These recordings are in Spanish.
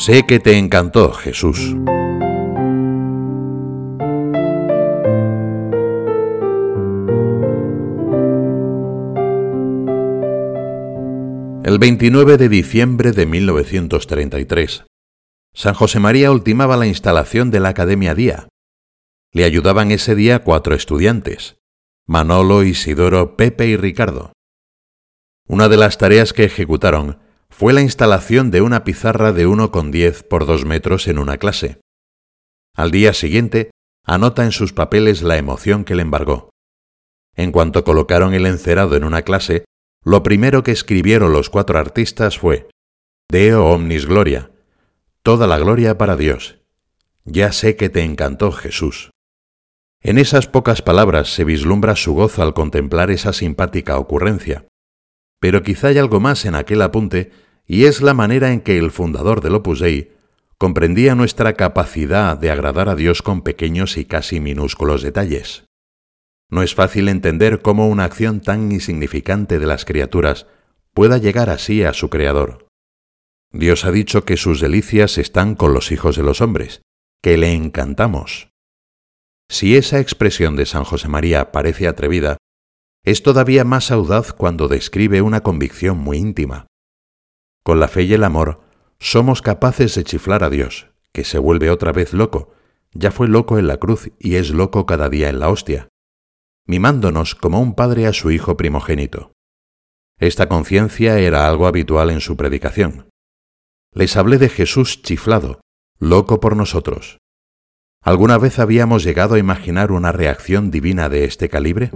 Sé que te encantó, Jesús. El 29 de diciembre de 1933, San José María ultimaba la instalación de la Academia Día. Le ayudaban ese día cuatro estudiantes, Manolo, Isidoro, Pepe y Ricardo. Una de las tareas que ejecutaron fue la instalación de una pizarra de 1,10 por 2 metros en una clase. Al día siguiente, anota en sus papeles la emoción que le embargó. En cuanto colocaron el encerado en una clase, lo primero que escribieron los cuatro artistas fue Deo omnis gloria, toda la gloria para Dios. Ya sé que te encantó Jesús. En esas pocas palabras se vislumbra su gozo al contemplar esa simpática ocurrencia. Pero quizá hay algo más en aquel apunte, y es la manera en que el fundador del Opus Dei comprendía nuestra capacidad de agradar a Dios con pequeños y casi minúsculos detalles. No es fácil entender cómo una acción tan insignificante de las criaturas pueda llegar así a su Creador. Dios ha dicho que sus delicias están con los hijos de los hombres, que le encantamos. Si esa expresión de San José María parece atrevida, es todavía más audaz cuando describe una convicción muy íntima. Con la fe y el amor, somos capaces de chiflar a Dios, que se vuelve otra vez loco, ya fue loco en la cruz y es loco cada día en la hostia, mimándonos como un padre a su hijo primogénito. Esta conciencia era algo habitual en su predicación. Les hablé de Jesús chiflado, loco por nosotros. ¿Alguna vez habíamos llegado a imaginar una reacción divina de este calibre?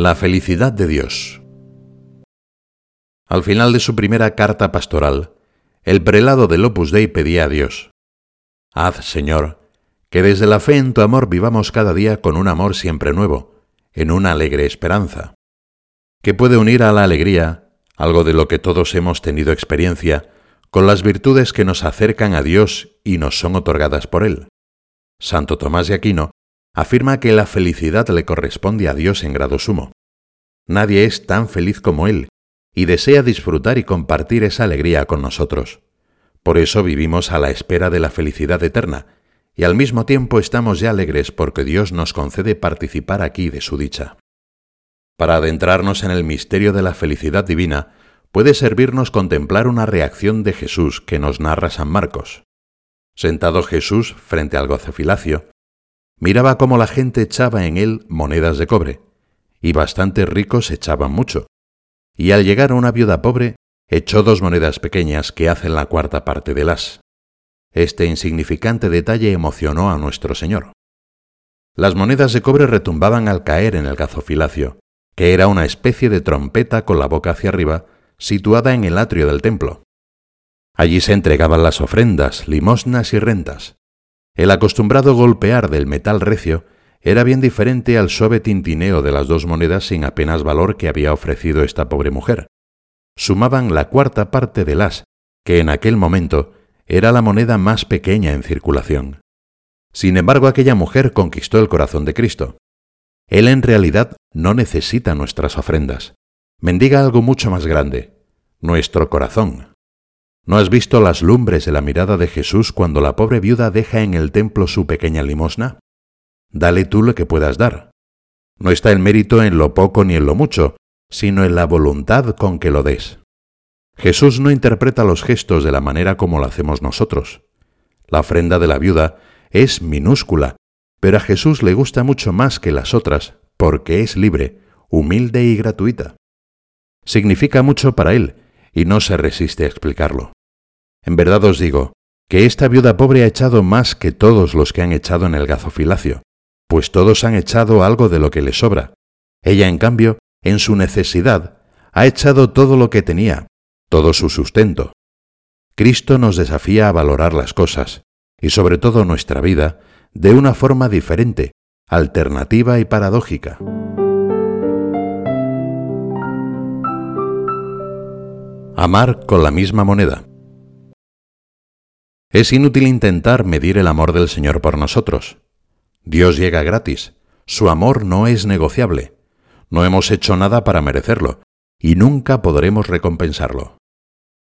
La felicidad de Dios. Al final de su primera carta pastoral, el prelado del Opus Dei pedía a Dios, Haz, Señor, que desde la fe en tu amor vivamos cada día con un amor siempre nuevo, en una alegre esperanza, que puede unir a la alegría, algo de lo que todos hemos tenido experiencia, con las virtudes que nos acercan a Dios y nos son otorgadas por Él. Santo Tomás de Aquino afirma que la felicidad le corresponde a Dios en grado sumo. Nadie es tan feliz como Él, y desea disfrutar y compartir esa alegría con nosotros. Por eso vivimos a la espera de la felicidad eterna, y al mismo tiempo estamos ya alegres porque Dios nos concede participar aquí de su dicha. Para adentrarnos en el misterio de la felicidad divina, puede servirnos contemplar una reacción de Jesús que nos narra San Marcos. Sentado Jesús frente al gozofilacio, miraba cómo la gente echaba en él monedas de cobre, y bastantes ricos echaban mucho. Y al llegar a una viuda pobre, echó dos monedas pequeñas que hacen la cuarta parte de las. Este insignificante detalle emocionó a nuestro Señor. Las monedas de cobre retumbaban al caer en el gazofilacio, que era una especie de trompeta con la boca hacia arriba, situada en el atrio del templo. Allí se entregaban las ofrendas, limosnas y rentas. El acostumbrado golpear del metal recio era bien diferente al suave tintineo de las dos monedas sin apenas valor que había ofrecido esta pobre mujer. Sumaban la cuarta parte del as, que en aquel momento era la moneda más pequeña en circulación. Sin embargo, aquella mujer conquistó el corazón de Cristo. Él en realidad no necesita nuestras ofrendas. Mendiga algo mucho más grande, nuestro corazón. ¿No has visto las lumbres de la mirada de Jesús cuando la pobre viuda deja en el templo su pequeña limosna? Dale tú lo que puedas dar. No está el mérito en lo poco ni en lo mucho, sino en la voluntad con que lo des. Jesús no interpreta los gestos de la manera como lo hacemos nosotros. La ofrenda de la viuda es minúscula, pero a Jesús le gusta mucho más que las otras porque es libre, humilde y gratuita. Significa mucho para él y no se resiste a explicarlo. En verdad os digo, que esta viuda pobre ha echado más que todos los que han echado en el gazofilacio, pues todos han echado algo de lo que le sobra. Ella, en cambio, en su necesidad, ha echado todo lo que tenía, todo su sustento. Cristo nos desafía a valorar las cosas, y sobre todo nuestra vida, de una forma diferente, alternativa y paradójica. Amar con la misma moneda. Es inútil intentar medir el amor del Señor por nosotros. Dios llega gratis. Su amor no es negociable. No hemos hecho nada para merecerlo, y nunca podremos recompensarlo.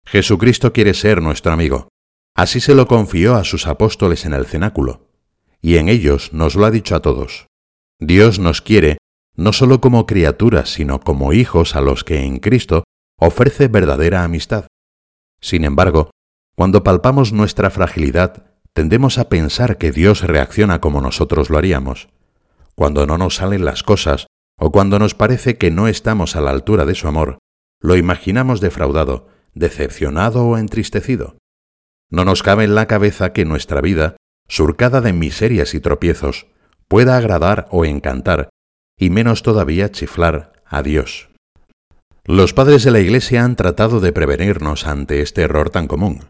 Jesucristo quiere ser nuestro amigo. Así se lo confió a sus apóstoles en el cenáculo, y en ellos nos lo ha dicho a todos. Dios nos quiere no solo como criaturas, sino como hijos a los que en Cristo ofrece verdadera amistad. Sin embargo, cuando palpamos nuestra fragilidad, tendemos a pensar que Dios reacciona como nosotros lo haríamos. Cuando no nos salen las cosas, o cuando nos parece que no estamos a la altura de su amor, lo imaginamos defraudado, decepcionado o entristecido. No nos cabe en la cabeza que nuestra vida, surcada de miserias y tropiezos, pueda agradar o encantar, y menos todavía chiflar a Dios. Los padres de la Iglesia han tratado de prevenirnos ante este error tan común.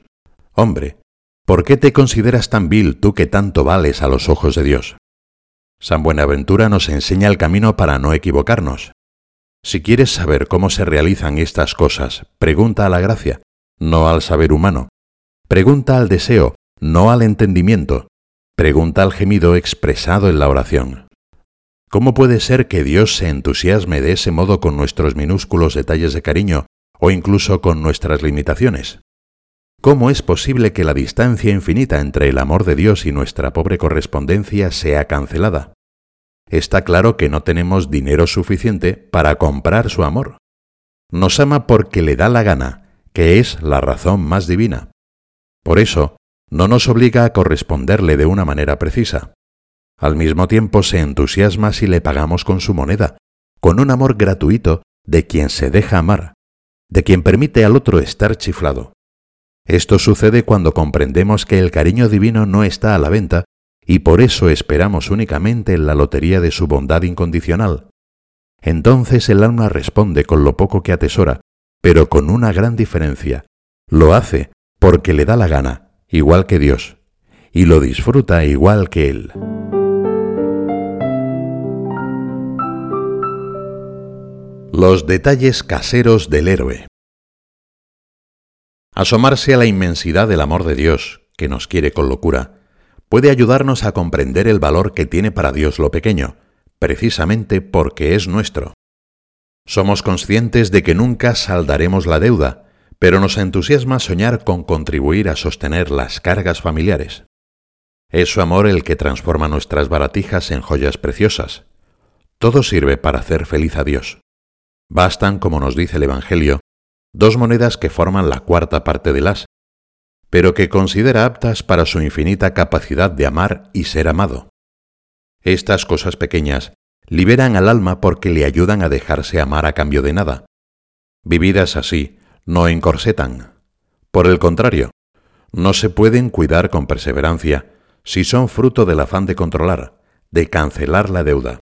Hombre, ¿por qué te consideras tan vil tú que tanto vales a los ojos de Dios? San Buenaventura nos enseña el camino para no equivocarnos. Si quieres saber cómo se realizan estas cosas, pregunta a la gracia, no al saber humano. Pregunta al deseo, no al entendimiento. Pregunta al gemido expresado en la oración. ¿Cómo puede ser que Dios se entusiasme de ese modo con nuestros minúsculos detalles de cariño o incluso con nuestras limitaciones? ¿Cómo es posible que la distancia infinita entre el amor de Dios y nuestra pobre correspondencia sea cancelada? Está claro que no tenemos dinero suficiente para comprar su amor. Nos ama porque le da la gana, que es la razón más divina. Por eso, no nos obliga a corresponderle de una manera precisa. Al mismo tiempo se entusiasma si le pagamos con su moneda, con un amor gratuito de quien se deja amar, de quien permite al otro estar chiflado. Esto sucede cuando comprendemos que el cariño divino no está a la venta y por eso esperamos únicamente en la lotería de su bondad incondicional. Entonces el alma responde con lo poco que atesora, pero con una gran diferencia. Lo hace porque le da la gana, igual que Dios, y lo disfruta igual que Él. Los detalles caseros del héroe. Asomarse a la inmensidad del amor de Dios, que nos quiere con locura, puede ayudarnos a comprender el valor que tiene para Dios lo pequeño, precisamente porque es nuestro. Somos conscientes de que nunca saldaremos la deuda, pero nos entusiasma soñar con contribuir a sostener las cargas familiares. Es su amor el que transforma nuestras baratijas en joyas preciosas. Todo sirve para hacer feliz a Dios. Bastan, como nos dice el Evangelio, dos monedas que forman la cuarta parte del as, pero que considera aptas para su infinita capacidad de amar y ser amado. Estas cosas pequeñas liberan al alma porque le ayudan a dejarse amar a cambio de nada. Vividas así, no encorsetan. Por el contrario, no se pueden cuidar con perseverancia si son fruto del afán de controlar, de cancelar la deuda.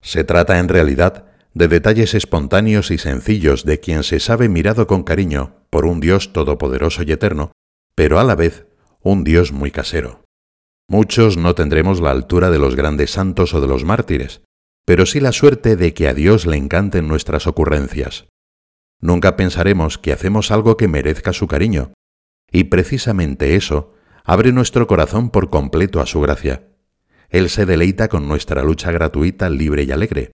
Se trata en realidad de detalles espontáneos y sencillos de quien se sabe mirado con cariño por un Dios todopoderoso y eterno, pero a la vez un Dios muy casero. Muchos no tendremos la altura de los grandes santos o de los mártires, pero sí la suerte de que a Dios le encanten nuestras ocurrencias. Nunca pensaremos que hacemos algo que merezca su cariño, y precisamente eso abre nuestro corazón por completo a su gracia. Él se deleita con nuestra lucha gratuita, libre y alegre.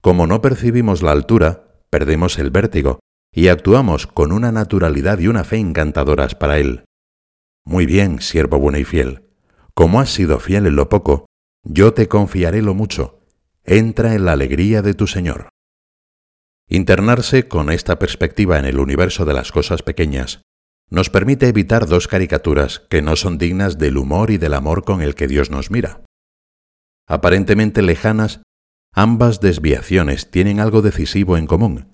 Como no percibimos la altura, perdemos el vértigo y actuamos con una naturalidad y una fe encantadoras para Él. Muy bien, siervo bueno y fiel. Como has sido fiel en lo poco, yo te confiaré lo mucho. Entra en la alegría de tu Señor. Internarse con esta perspectiva en el universo de las cosas pequeñas nos permite evitar dos caricaturas que no son dignas del humor y del amor con el que Dios nos mira. Aparentemente lejanas Ambas desviaciones tienen algo decisivo en común.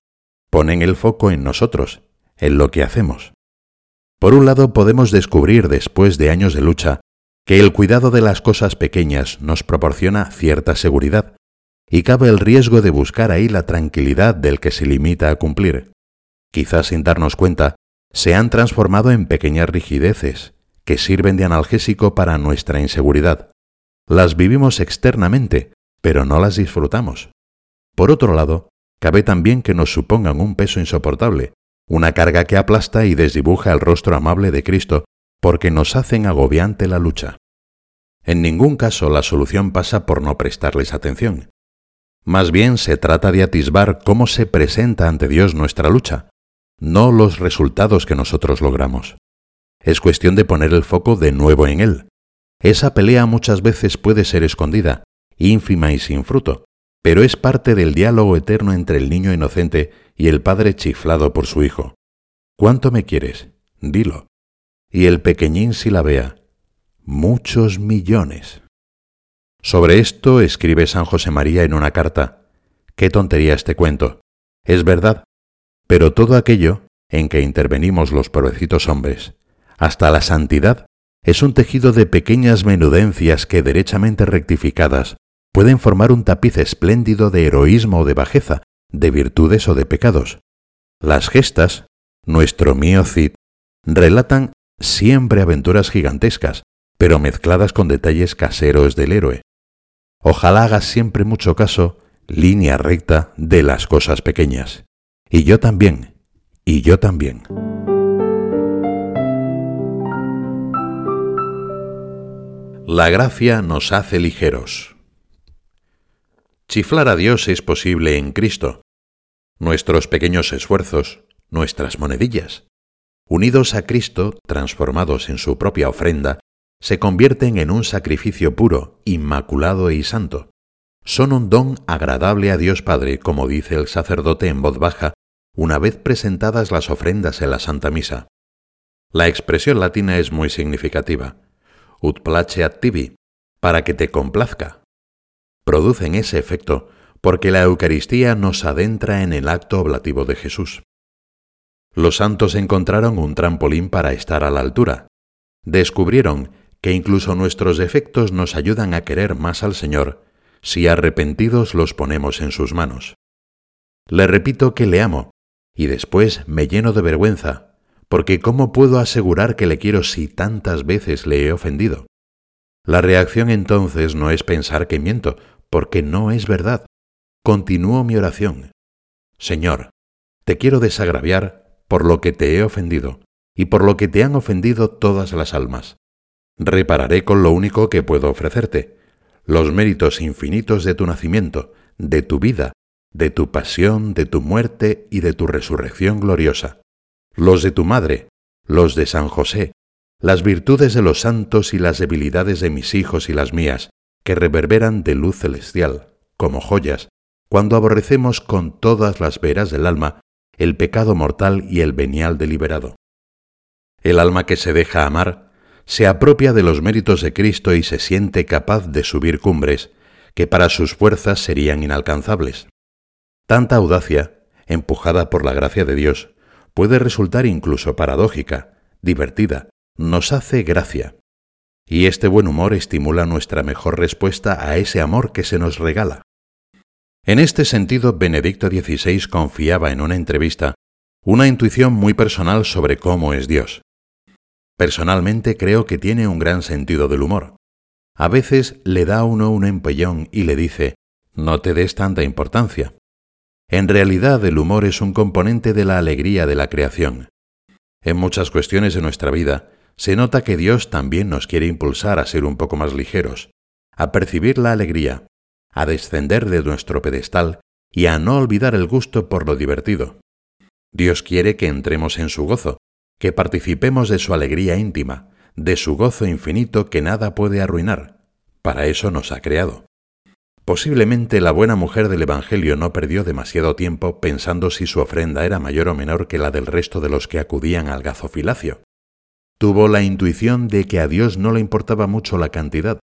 Ponen el foco en nosotros, en lo que hacemos. Por un lado, podemos descubrir después de años de lucha que el cuidado de las cosas pequeñas nos proporciona cierta seguridad, y cabe el riesgo de buscar ahí la tranquilidad del que se limita a cumplir. Quizás sin darnos cuenta, se han transformado en pequeñas rigideces que sirven de analgésico para nuestra inseguridad. Las vivimos externamente, pero no las disfrutamos. Por otro lado, cabe también que nos supongan un peso insoportable, una carga que aplasta y desdibuja el rostro amable de Cristo, porque nos hacen agobiante la lucha. En ningún caso la solución pasa por no prestarles atención. Más bien se trata de atisbar cómo se presenta ante Dios nuestra lucha, no los resultados que nosotros logramos. Es cuestión de poner el foco de nuevo en Él. Esa pelea muchas veces puede ser escondida, ínfima y sin fruto, pero es parte del diálogo eterno entre el niño inocente y el padre chiflado por su hijo. ¿Cuánto me quieres? Dilo. Y el pequeñín si la vea. Muchos millones. Sobre esto escribe San José María en una carta. Qué tontería este cuento. Es verdad, pero todo aquello en que intervenimos los pobrecitos hombres, hasta la santidad, es un tejido de pequeñas menudencias que derechamente rectificadas pueden formar un tapiz espléndido de heroísmo o de bajeza, de virtudes o de pecados. Las gestas, nuestro mío Cid, relatan siempre aventuras gigantescas, pero mezcladas con detalles caseros del héroe. Ojalá hagas siempre mucho caso, línea recta, de las cosas pequeñas. Y yo también, y yo también. La gracia nos hace ligeros. Chiflar a Dios es posible en Cristo. Nuestros pequeños esfuerzos, nuestras monedillas, unidos a Cristo, transformados en su propia ofrenda, se convierten en un sacrificio puro, inmaculado y santo. Son un don agradable a Dios Padre, como dice el sacerdote en voz baja, una vez presentadas las ofrendas en la Santa Misa. La expresión latina es muy significativa. Ut placeat tibi, para que te complazca. Producen ese efecto porque la Eucaristía nos adentra en el acto oblativo de Jesús. Los santos encontraron un trampolín para estar a la altura. Descubrieron que incluso nuestros defectos nos ayudan a querer más al Señor si arrepentidos los ponemos en sus manos. Le repito que le amo, y después me lleno de vergüenza, porque ¿cómo puedo asegurar que le quiero si tantas veces le he ofendido? La reacción entonces no es pensar que miento, porque no es verdad. Continúo mi oración. Señor, te quiero desagraviar por lo que te he ofendido y por lo que te han ofendido todas las almas repararé con lo único que puedo ofrecerte, los méritos infinitos de tu nacimiento, de tu vida, de tu pasión, de tu muerte y de tu resurrección gloriosa, los de tu madre, los de San José, las virtudes de los santos y las debilidades de mis hijos y las mías, que reverberan de luz celestial, como joyas, cuando aborrecemos con todas las veras del alma el pecado mortal y el venial deliberado. El alma que se deja amar se apropia de los méritos de Cristo y se siente capaz de subir cumbres que para sus fuerzas serían inalcanzables. Tanta audacia, empujada por la gracia de Dios, puede resultar incluso paradójica, divertida, nos hace gracia. Y este buen humor estimula nuestra mejor respuesta a ese amor que se nos regala. En este sentido, Benedicto XVI confiaba en una entrevista una intuición muy personal sobre cómo es Dios. Personalmente creo que tiene un gran sentido del humor. A veces le da a uno un empellón y le dice, no te des tanta importancia. En realidad el humor es un componente de la alegría de la creación. En muchas cuestiones de nuestra vida se nota que Dios también nos quiere impulsar a ser un poco más ligeros, a percibir la alegría, a descender de nuestro pedestal y a no olvidar el gusto por lo divertido. Dios quiere que entremos en su gozo, que participemos de su alegría íntima, de su gozo infinito que nada puede arruinar. Para eso nos ha creado. Posiblemente la buena mujer del Evangelio no perdió demasiado tiempo pensando si su ofrenda era mayor o menor que la del resto de los que acudían al gazofilacio. Tuvo la intuición de que a Dios no le importaba mucho la cantidad.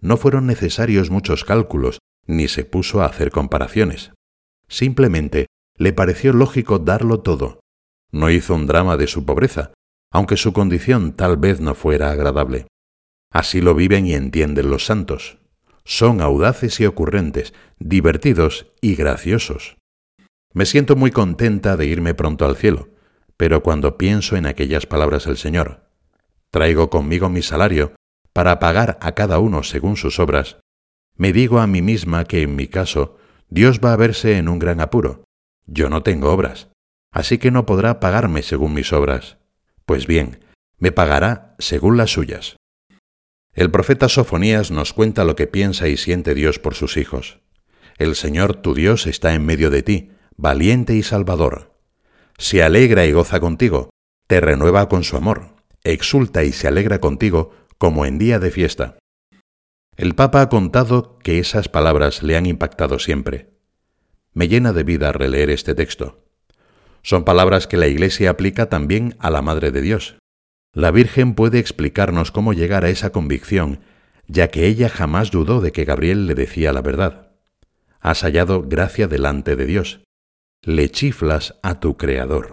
No fueron necesarios muchos cálculos, ni se puso a hacer comparaciones. Simplemente le pareció lógico darlo todo, no hizo un drama de su pobreza, aunque su condición tal vez no fuera agradable. Así lo viven y entienden los santos. Son audaces y ocurrentes, divertidos y graciosos. Me siento muy contenta de irme pronto al cielo, pero cuando pienso en aquellas palabras del Señor, traigo conmigo mi salario para pagar a cada uno según sus obras, me digo a mí misma que en mi caso Dios va a verse en un gran apuro. Yo no tengo obras, así que no podrá pagarme según mis obras. Pues bien, me pagará según las suyas. El profeta Sofonías nos cuenta lo que piensa y siente Dios por sus hijos. El Señor tu Dios está en medio de ti, valiente y salvador. Se alegra y goza contigo, te renueva con su amor, exulta y se alegra contigo como en día de fiesta. El Papa ha contado que esas palabras le han impactado siempre. Me llena de vida releer este texto. Son palabras que la Iglesia aplica también a la Madre de Dios. La Virgen puede explicarnos cómo llegar a esa convicción, ya que ella jamás dudó de que Gabriel le decía la verdad. Has hallado gracia delante de Dios. Le chiflas a tu Creador.